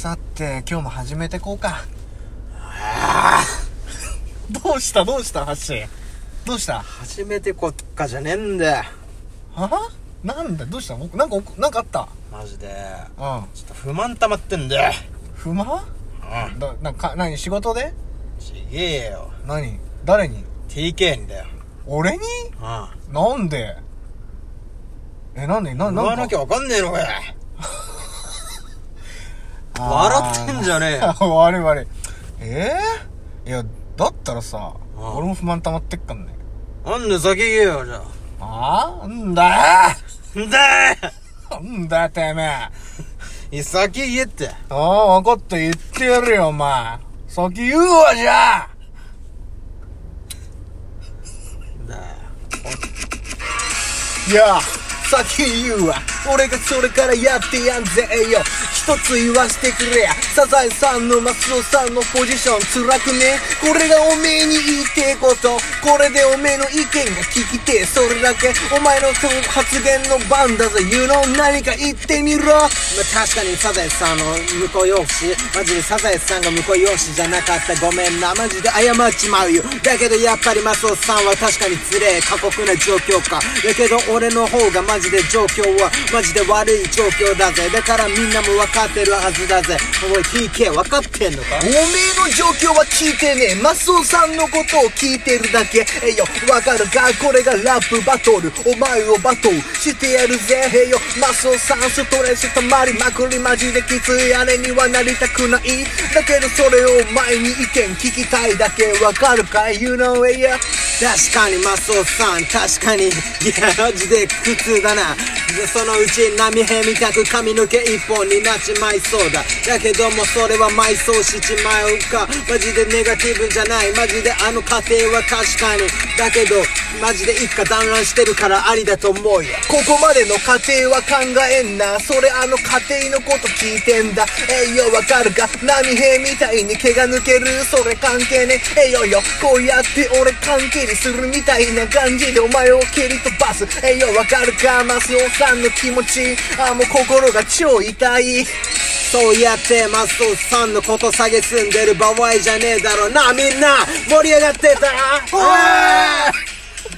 さて、今日も始めてこうか。どうした？どうした？ハッシー。どうした？初めてこっかじゃねえんだよ。は？なんだ？どうした？僕なんかお、なんかあった？マジで。うん。ちょっと不満溜まってんだよ。不満？うん。だ、なんか、何？仕事で？ちげえよ。何？誰に？TK にだよ。俺に？うん。なんで？え、なんで？な、なん言わなきゃわかんねえのかよ。笑ってんじゃねえよ。え悪い悪い。ええいや、だったらさ、うん俺も不満溜まってっかんね。なんで先言えよ、じゃああんだ？あ。んだよよなんだよ、てめえ。いや先言えって。ああ、わかった、言ってやるよ、お前。先言うわ、じゃあだよ。いや、先言うわ。俺がそれからやってやんぜよ。一つ言わしてくれや。サザエさんのマスオさんのポジション辛くね？これがおめえに言いてえこと。これでおめえの意見が聞きてえ。それだけお前の発言の番だぜ。言うの何か言ってみろ。まあ、確かにサザエさんの婿養子マジでサザエさんが婿養子じゃなかったごめんなマジで謝っちまうよだけどやっぱりマスオさんは確かにつれえ過酷な状況かだけど俺の方がマジで状況はマジで悪い状況だぜだからみんなも分かってるはずだぜおい TK 分かってんのか？おめえの状況は聞いてねえ。マスオさんのことを聞いてるだけ。えいよ、わかるか？これがラップバトル。お前をバトルしてやるぜ。へいよ、マスオさんストレス溜まりまくりマジできついあれにはなりたくない。だけどそれを前に意見聞きたいだけ。わかるか？い ?You know it, yeah. 確かにマスオさん確かにいやマジで苦痛だなでそのうち波平みたく髪の毛一本になっちまいそうだだけどもそれは埋葬しちまうかマジでネガティブじゃないマジであの家庭は確かにだけどマジで一家団らんしてるからありだと思うよここまでの過程は考えんな。それあの家庭のこと聞いてんだ。えいよ、わかるか？波平みたいに毛が抜ける。それ関係ねえ。いよよ、こうやって俺関係にするみたいな感じでお前を蹴り飛ばす。えいよ、わかるか？マスオさんの気持ち。あ、もう心が超痛い。そうやってマスオさんのこと下げすんでる場合じゃねえだろな。みんな盛り上がってた。おい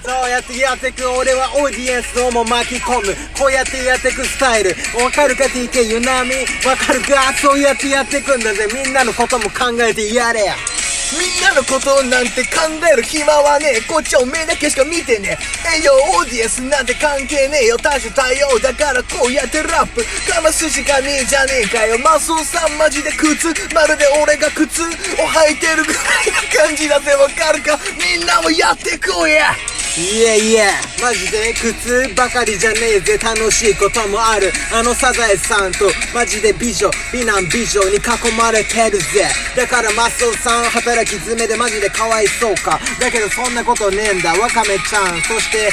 そうやってやってく俺はオーディエンスをも巻き込む。こうやってやってくスタイル。わかるか TK ユナミ。わかるか。そうやってやってくんだぜ。みんなのことも考えてやれやみんなのことなんて考える暇はねえ。こっちはおめえだけしか見てねえ。えよ、オーディエンスなんて関係ねえよ。多種多様だからこうやってラップ。かますしかねえじゃねえかよ。マスオさんマジで靴。まるで俺が靴を履いてるぐらいな感じだぜ。わかるか？みんなもやってこうや。いえいえ。マジで苦痛ばかりじゃねえぜ。楽しいこともある。あのサザエさんとマジで美女美男美女に囲まれてるぜ。だからマスオさん働き詰めでマジでかわいそうか。だけどそんなことねえんだ。ワカメちゃん。そして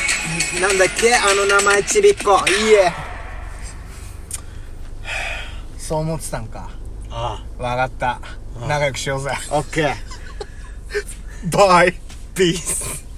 なんだっけ？あの名前ちびっこ。いいえ。そう思ってたんか。あわかった。仲良くしようぜ。あオッケー。バイ。ピース